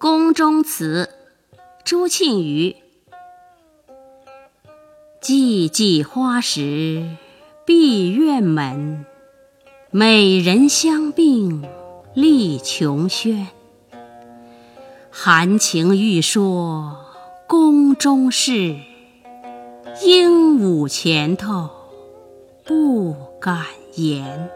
宫中词，朱庆余。寂寂花时闭院门，美人相并立琼轩。含情欲说宫中事，鹦鹉前头不敢言。